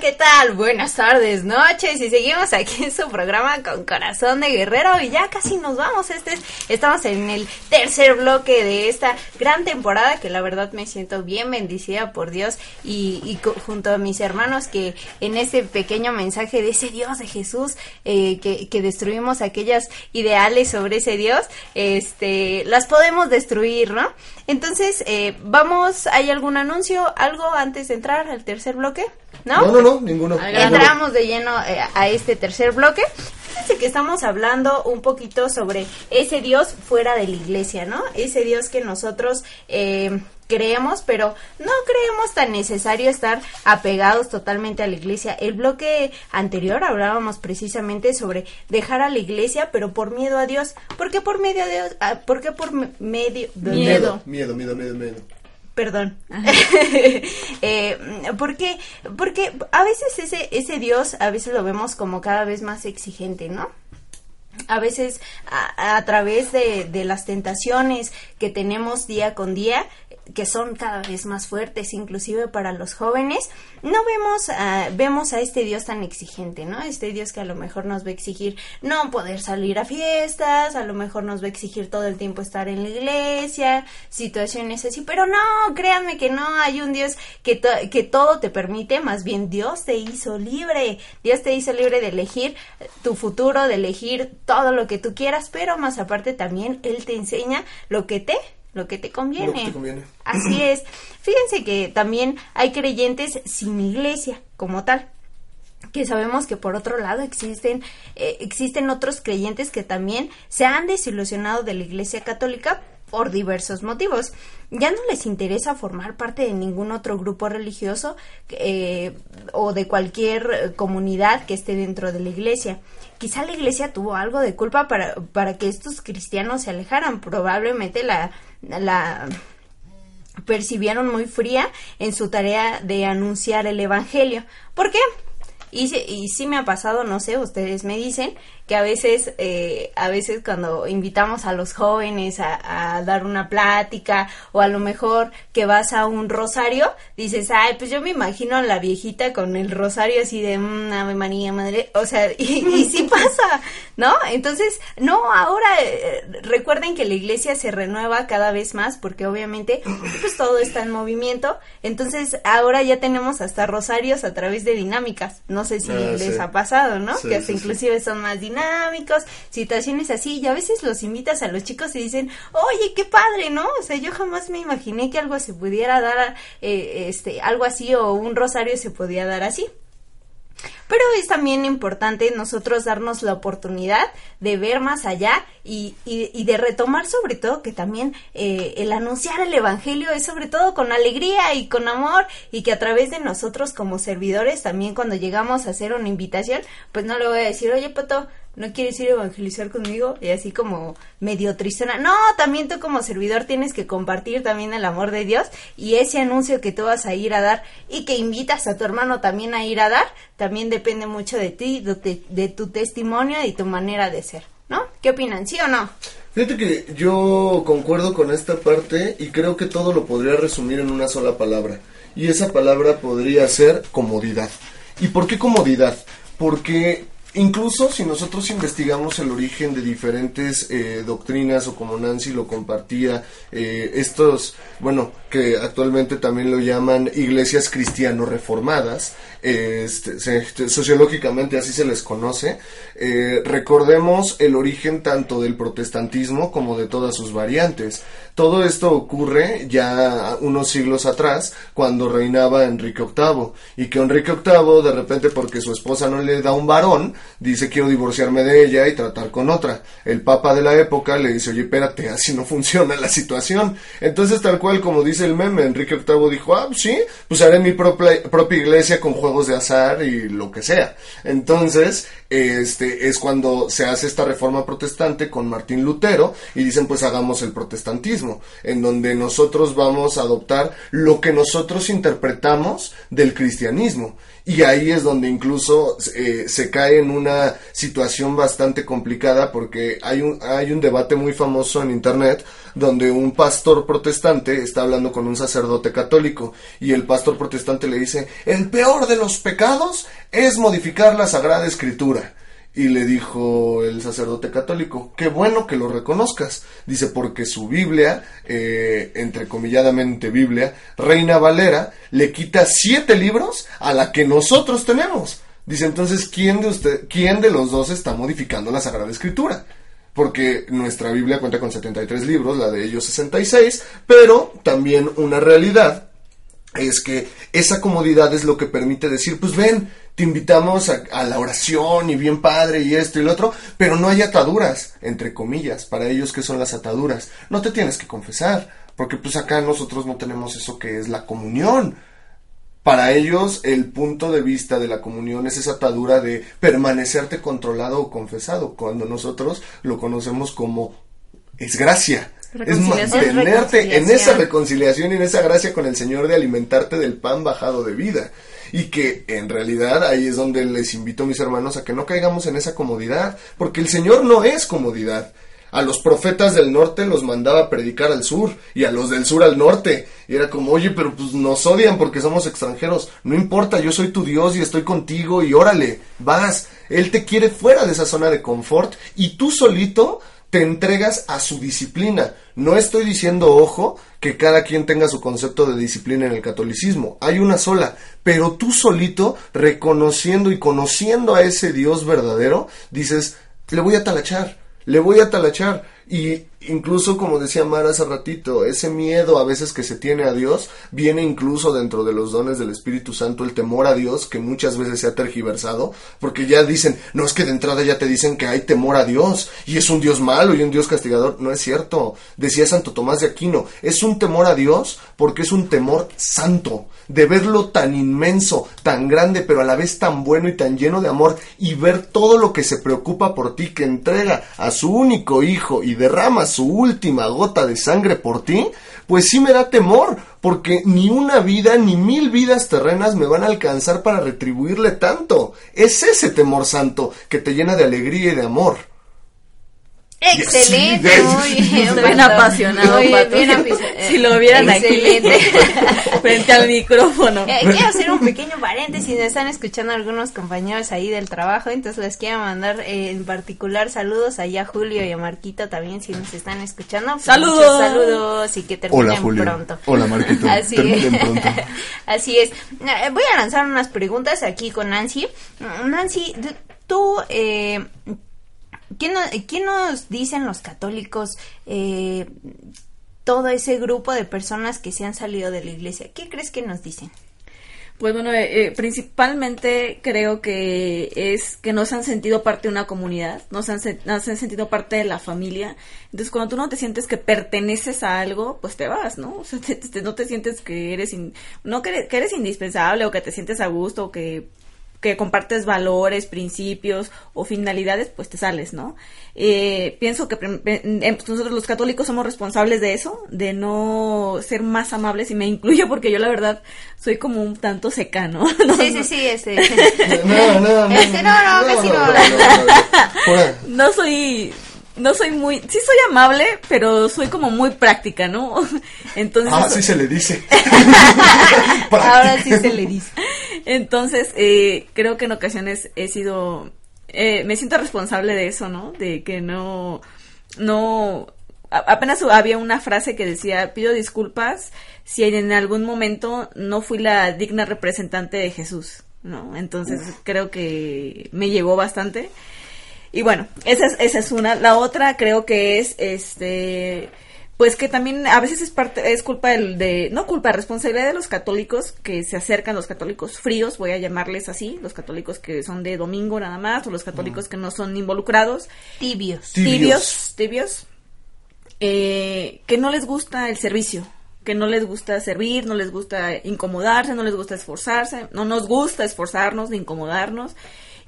¿Qué tal? Buenas tardes, noches y seguimos aquí en su programa con Corazón de Guerrero y ya casi nos vamos. Este es- estamos en el tercer bloque de esta gran temporada que la verdad me siento bien bendecida por Dios y, junto a mis hermanos que en este pequeño mensaje de ese Dios de Jesús eh, que, que destruimos aquellas ideales sobre ese Dios, este, las podemos destruir, ¿no? Entonces, eh, vamos, ¿hay algún anuncio, algo antes de entrar al tercer bloque? ¿No? No, no, no, ninguno. Entramos de lleno eh, a este tercer bloque. Fíjense que estamos hablando un poquito sobre ese Dios fuera de la iglesia, ¿no? Ese Dios que nosotros eh, creemos, pero no creemos tan necesario estar apegados totalmente a la iglesia. El bloque anterior hablábamos precisamente sobre dejar a la iglesia, pero por miedo a Dios. ¿Por qué por medio de Dios? Ah, ¿Por qué por me- medio? Miedo, miedo, miedo, miedo, miedo. Perdón. eh, ¿por qué? Porque a veces ese, ese Dios, a veces lo vemos como cada vez más exigente, ¿no? A veces a, a través de, de las tentaciones que tenemos día con día, que son cada vez más fuertes, inclusive para los jóvenes, no vemos vemos a este Dios tan exigente, ¿no? Este Dios que a lo mejor nos va a exigir no poder salir a fiestas, a lo mejor nos va a exigir todo el tiempo estar en la iglesia, situaciones así, pero no, créanme que no, hay un Dios que, que todo te permite, más bien Dios te hizo libre, Dios te hizo libre de elegir tu futuro, de elegir todo lo que tú quieras, pero más aparte también Él te enseña lo que te lo que te conviene. Lo que te conviene. Así es. Fíjense que también hay creyentes sin iglesia como tal que sabemos que por otro lado existen eh, existen otros creyentes que también se han desilusionado de la Iglesia Católica por diversos motivos. Ya no les interesa formar parte de ningún otro grupo religioso eh, o de cualquier eh, comunidad que esté dentro de la iglesia. Quizá la iglesia tuvo algo de culpa para, para que estos cristianos se alejaran. Probablemente la, la percibieron muy fría en su tarea de anunciar el evangelio. ¿Por qué? Y, sí- y sí me ha pasado, no sé, ustedes me dicen que a veces, eh, a veces cuando invitamos a los jóvenes a, a dar una plática o a lo mejor que vas a un rosario, dices, ay, pues yo me imagino a la viejita con el rosario así de, "Mm, Ave María, madre, o sea, y, y sí pasa, ¿no? Entonces, no, ahora eh, recuerden que la iglesia se renueva cada vez más porque obviamente pues todo está en movimiento, entonces ahora ya tenemos hasta rosarios a través de dinámicas, no sé si Ah, les sí. ha pasado, ¿no? Sí, que hasta sí. inclusive son más dinámicos, situaciones así, y a veces los invitas a los chicos y dicen, oye, qué padre, ¿no? O sea, yo jamás me imaginé que algo se pudiera dar, eh, este, algo así o un rosario se podía dar así. Pero es también importante nosotros darnos la oportunidad de ver más allá y, y- y de retomar sobre todo que también eh, el anunciar el Evangelio es sobre todo con alegría y con amor y que a través de nosotros como servidores también cuando llegamos a hacer una invitación, pues no le voy a decir, oye Pato, ¿no quieres ir a evangelizar conmigo? Y así como medio tristona. No, también tú como servidor tienes que compartir también el amor de Dios y ese anuncio que tú vas a ir a dar y que invitas a tu hermano también a ir a dar, también depende mucho de ti, de, de tu testimonio y tu manera de ser, ¿no? ¿Qué opinan? ¿Sí o no? Fíjate que yo concuerdo con esta parte y creo que todo lo podría resumir en una sola palabra. Y esa palabra podría ser comodidad. ¿Y por qué comodidad? Porque Incluso si nosotros investigamos el origen de diferentes eh, doctrinas o como Nancy lo compartía, eh, estos, bueno, que actualmente también lo llaman iglesias cristiano reformadas, este, se- sociológicamente así se les conoce, eh, recordemos el origen tanto del protestantismo como de todas sus variantes. Todo esto ocurre ya unos siglos atrás, cuando reinaba Enrique VIII, y que Enrique VIII, de repente, porque su esposa no le da un varón, dice quiero divorciarme de ella y tratar con otra. El papa de la época le dice, oye, espérate, así no funciona la situación. Entonces, tal cual como dice el meme, Enrique VIII dijo, ah, sí, pues haré mi propia, propia iglesia con juegos de azar y lo que sea. Entonces, este es cuando se hace esta reforma protestante con Martín Lutero y dicen pues hagamos el protestantismo, en donde nosotros vamos a adoptar lo que nosotros interpretamos del cristianismo. Y ahí es donde incluso eh, se cae en una situación bastante complicada porque hay un, hay un debate muy famoso en internet donde un pastor protestante está hablando con un sacerdote católico y el pastor protestante le dice, el peor de los pecados es modificar la Sagrada Escritura. Y le dijo el sacerdote católico, qué bueno que lo reconozcas. Dice, porque su Biblia, eh, entrecomilladamente Biblia, Reina Valera, le quita siete libros a la que nosotros tenemos. Dice, entonces, ¿quién de usted, quién de los dos está modificando la Sagrada Escritura? Porque nuestra Biblia cuenta con 73 libros, la de ellos 66, pero también una realidad es que esa comodidad es lo que permite decir, pues ven, te invitamos a, a, la oración y bien padre y esto y lo otro, pero no hay ataduras, entre comillas, para ellos que son las ataduras. No te tienes que confesar, porque pues acá nosotros no tenemos eso que es la comunión. Para ellos el punto de vista de la comunión es esa atadura de permanecerte controlado o confesado, cuando nosotros lo conocemos como es gracia. Es mantenerte en esa reconciliación y en esa gracia con el Señor de alimentarte del pan bajado de vida. Y que en realidad ahí es donde les invito a mis hermanos a que no caigamos en esa comodidad, porque el Señor no es comodidad. A los profetas del norte los mandaba a predicar al sur y a los del sur al norte. Y era como, oye, pero pues nos odian porque somos extranjeros. No importa, yo soy tu Dios y estoy contigo y órale, vas. Él te quiere fuera de esa zona de confort y tú solito te entregas a su disciplina. No estoy diciendo, ojo, que cada quien tenga su concepto de disciplina en el catolicismo. Hay una sola. Pero tú solito, reconociendo y conociendo a ese Dios verdadero, dices, le voy a talachar, le voy a talachar. Y incluso, como decía Mara hace ratito, ese miedo a veces que se tiene a Dios viene incluso dentro de los dones del Espíritu Santo, el temor a Dios, que muchas veces se ha tergiversado, porque ya dicen, no es que de entrada ya te dicen que hay temor a Dios, y es un Dios malo y un Dios castigador. No es cierto. Decía Santo Tomás de Aquino, es un temor a Dios porque es un temor santo, de verlo tan inmenso, tan grande, pero a la vez tan bueno y tan lleno de amor, y ver todo lo que se preocupa por ti, que entrega a su único hijo y derrama su última gota de sangre por ti, pues sí me da temor, porque ni una vida ni mil vidas terrenas me van a alcanzar para retribuirle tanto. Es ese temor santo que te llena de alegría y de amor. Excelente, Sí, muy bien. Apasionado, Muy bien. Si lo vieran Excelente. aquí frente al micrófono. Eh, quiero hacer un pequeño paréntesis, me están escuchando algunos compañeros ahí del trabajo, entonces les quiero mandar eh, en particular saludos allá a Julio y a Marquito también si nos están escuchando. Pues, ¡Saludos! muchos saludos y que terminen Hola, Julio. pronto. Hola, Marquito. Así Terminen es. pronto. Así es. Eh, Voy a lanzar unas preguntas aquí con Nancy. Nancy, tú, eh, ¿qué, no- qué nos dicen los católicos? Eh, todo ese grupo de personas que se han salido de la iglesia. ¿Qué crees que nos dicen? Pues bueno, eh, eh, principalmente creo que es que no se han sentido parte de una comunidad, no se han, sentido parte de la familia. Entonces, cuando tú no te sientes que perteneces a algo, pues te vas, ¿no? O sea, te- no te sientes que eres, no que eres indispensable o que te sientes a gusto o que que compartes valores, principios o finalidades, pues te sales, ¿no? Eh, pienso que eh, nosotros los católicos somos responsables de eso, de no ser más amables y me incluyo porque yo la verdad soy como un tanto secano. ¿no? Sí, sí, sí, este. No, no, no. Este, no, no, casi no. no, no, no. Fuera. no soy no soy muy sí soy amable pero soy como muy práctica no entonces Ah, eso- sí se le dice. Ahora sí se le dice. entonces eh, creo que en ocasiones he sido eh, me siento responsable de eso, ¿no? De que no, no, a- apenas había una frase que decía, pido disculpas si en algún momento no fui la digna representante de Jesús, ¿no? Entonces creo que me llegó bastante. Y bueno, esa es, esa es una. La otra creo que es, este, pues que también a veces es parte, es culpa del- de, no culpa, responsabilidad de los católicos que se acercan, los católicos fríos, voy a llamarles así, los católicos que son de domingo nada más, o los católicos que no son involucrados. Tibios. Tibios. Tibios, tibios, eh, que no les gusta el servicio, que no les gusta servir, no les gusta incomodarse, no les gusta esforzarse, no nos gusta esforzarnos ni incomodarnos.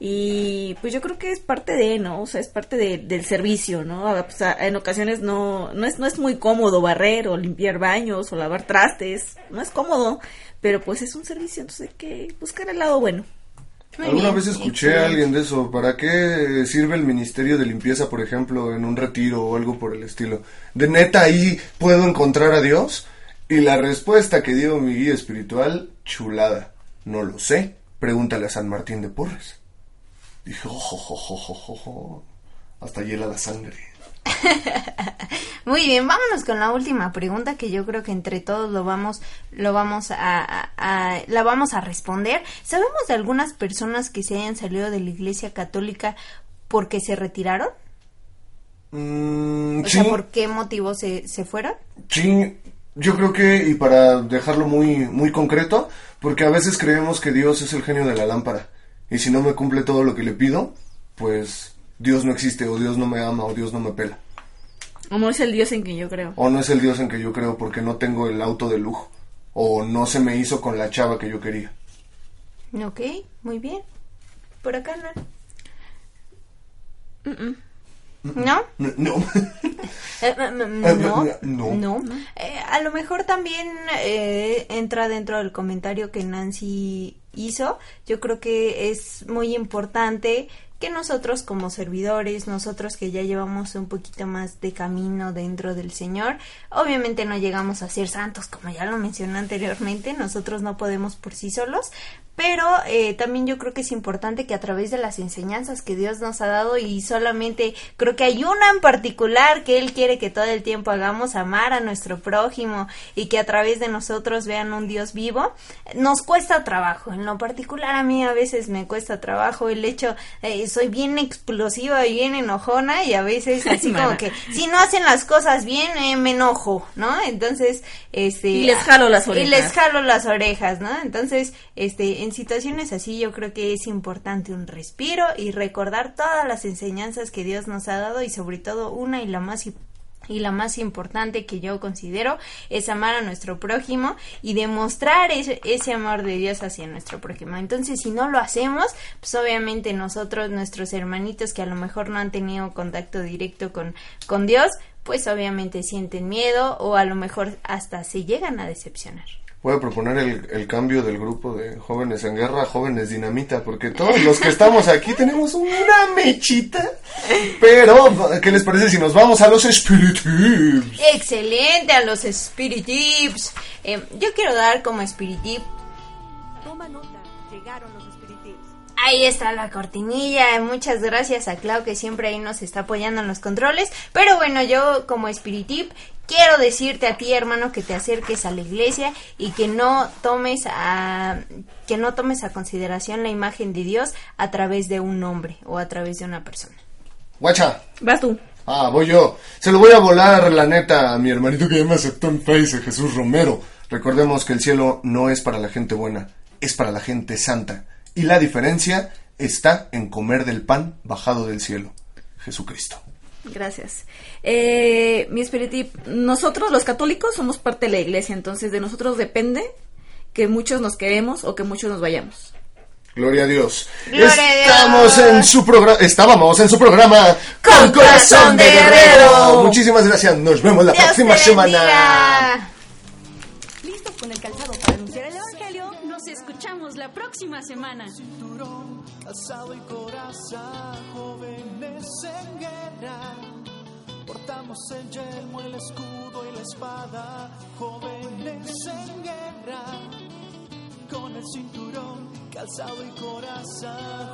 Y pues yo creo que es parte de, ¿no? O sea, es parte de- del servicio, ¿no? O sea, en ocasiones no, no, es, no es muy cómodo barrer o limpiar baños o lavar trastes, no es cómodo, pero pues es un servicio, entonces hay que buscar el lado bueno. Muy Alguna bien, vez escuché a alguien de eso. ¿Para qué sirve el ministerio de limpieza, por ejemplo, en un retiro o algo por el estilo? ¿De neta ahí puedo encontrar a Dios? Y la respuesta que dio mi guía espiritual, chulada. No lo sé. Pregúntale a San Martín de Porres. Dije, ojo, ojo, ojo, ojo, ojo. Hasta hiela la sangre. Muy bien, vámonos con la última pregunta que yo creo que entre todos lo vamos, lo vamos a, a- a- la vamos a responder. ¿Sabemos de algunas personas que se hayan salido de la Iglesia Católica porque se retiraron? Mm, O sí, sea, ¿por qué motivo se, se fueron? sí, yo creo que, y para dejarlo muy, muy concreto, porque a veces creemos que Dios es el genio de la lámpara. Y si no me cumple todo lo que le pido, pues Dios no existe, o Dios no me ama, o Dios no me pela. O no es el Dios en quien yo creo. O no es el Dios en que yo creo porque no tengo el auto de lujo. O no se me hizo con la chava que yo quería. Ok, muy bien. Por acá, ¿no? ¿No? No. no. Eh, Eh, no, no. no. Eh, a lo mejor también eh, entra dentro del comentario que Nancy hizo. Yo creo que es muy importante que nosotros como servidores, nosotros que ya llevamos un poquito más de camino dentro del Señor, obviamente no llegamos a ser santos, como ya lo mencioné anteriormente, nosotros no podemos por sí solos, pero eh, también yo creo que es importante que a través de las enseñanzas que Dios nos ha dado y solamente creo que hay una en particular que Él quiere que todo el tiempo hagamos, amar a nuestro prójimo y que a través de nosotros vean un Dios vivo, nos cuesta trabajo. En lo particular a mí a veces me cuesta trabajo el hecho, eh, soy bien explosiva y bien enojona y a veces así como que si no hacen las cosas bien eh, me enojo, ¿no? Entonces, este... Y les jalo las Y orejas. les jalo las orejas, ¿no? Entonces, este, en situaciones así yo creo que es importante un respiro y recordar todas las enseñanzas que Dios nos ha dado y sobre todo una y la más y la más importante que yo considero es amar a nuestro prójimo y demostrar ese, ese amor de Dios hacia nuestro prójimo. Entonces, si no lo hacemos, pues obviamente nosotros, nuestros hermanitos que a lo mejor no han tenido contacto directo con, con Dios, pues obviamente sienten miedo o a lo mejor hasta se llegan a decepcionar. Voy a proponer el, el cambio del grupo de jóvenes en guerra a jóvenes dinamita, porque todos los que estamos aquí tenemos una mechita. Pero, ¿qué les parece si nos vamos a los espíritus? Excelente a los Spirit Tips. Eh, yo quiero dar como Spirit Tip. Toma nota, llegaron los Spirit Tips. Ahí está la cortinilla. Muchas gracias a Clau que siempre ahí nos está apoyando en los controles. Pero bueno, yo como Spirit Tip quiero decirte a ti, hermano, que te acerques a la iglesia y que no tomes a que no tomes a consideración la imagen de Dios a través de un hombre o a través de una persona. Guacha. Vas tú. Ah, voy yo. Se lo voy a volar, la neta, a mi hermanito que ya me aceptó en Face, Jesús Romero. Recordemos que el cielo no es para la gente buena, es para la gente santa. Y la diferencia está en comer del pan bajado del cielo, Jesucristo. Gracias. Eh, mi Spirit nosotros los católicos somos parte de la iglesia, entonces de nosotros depende que muchos nos quedemos o que muchos nos vayamos. Gloria a Dios. Gloria a Dios. Estamos en su programa, estábamos en su programa Con Corazón de Guerrero. Muchísimas gracias. Nos vemos la Dios próxima semana. ¿Listos con el calzado para la próxima semana. cinturón, alzado el corazón, jóvenes en guerra. Portamos el yelmo, el escudo y la espada, jóvenes en guerra. Con el cinturón, calzado el corazón.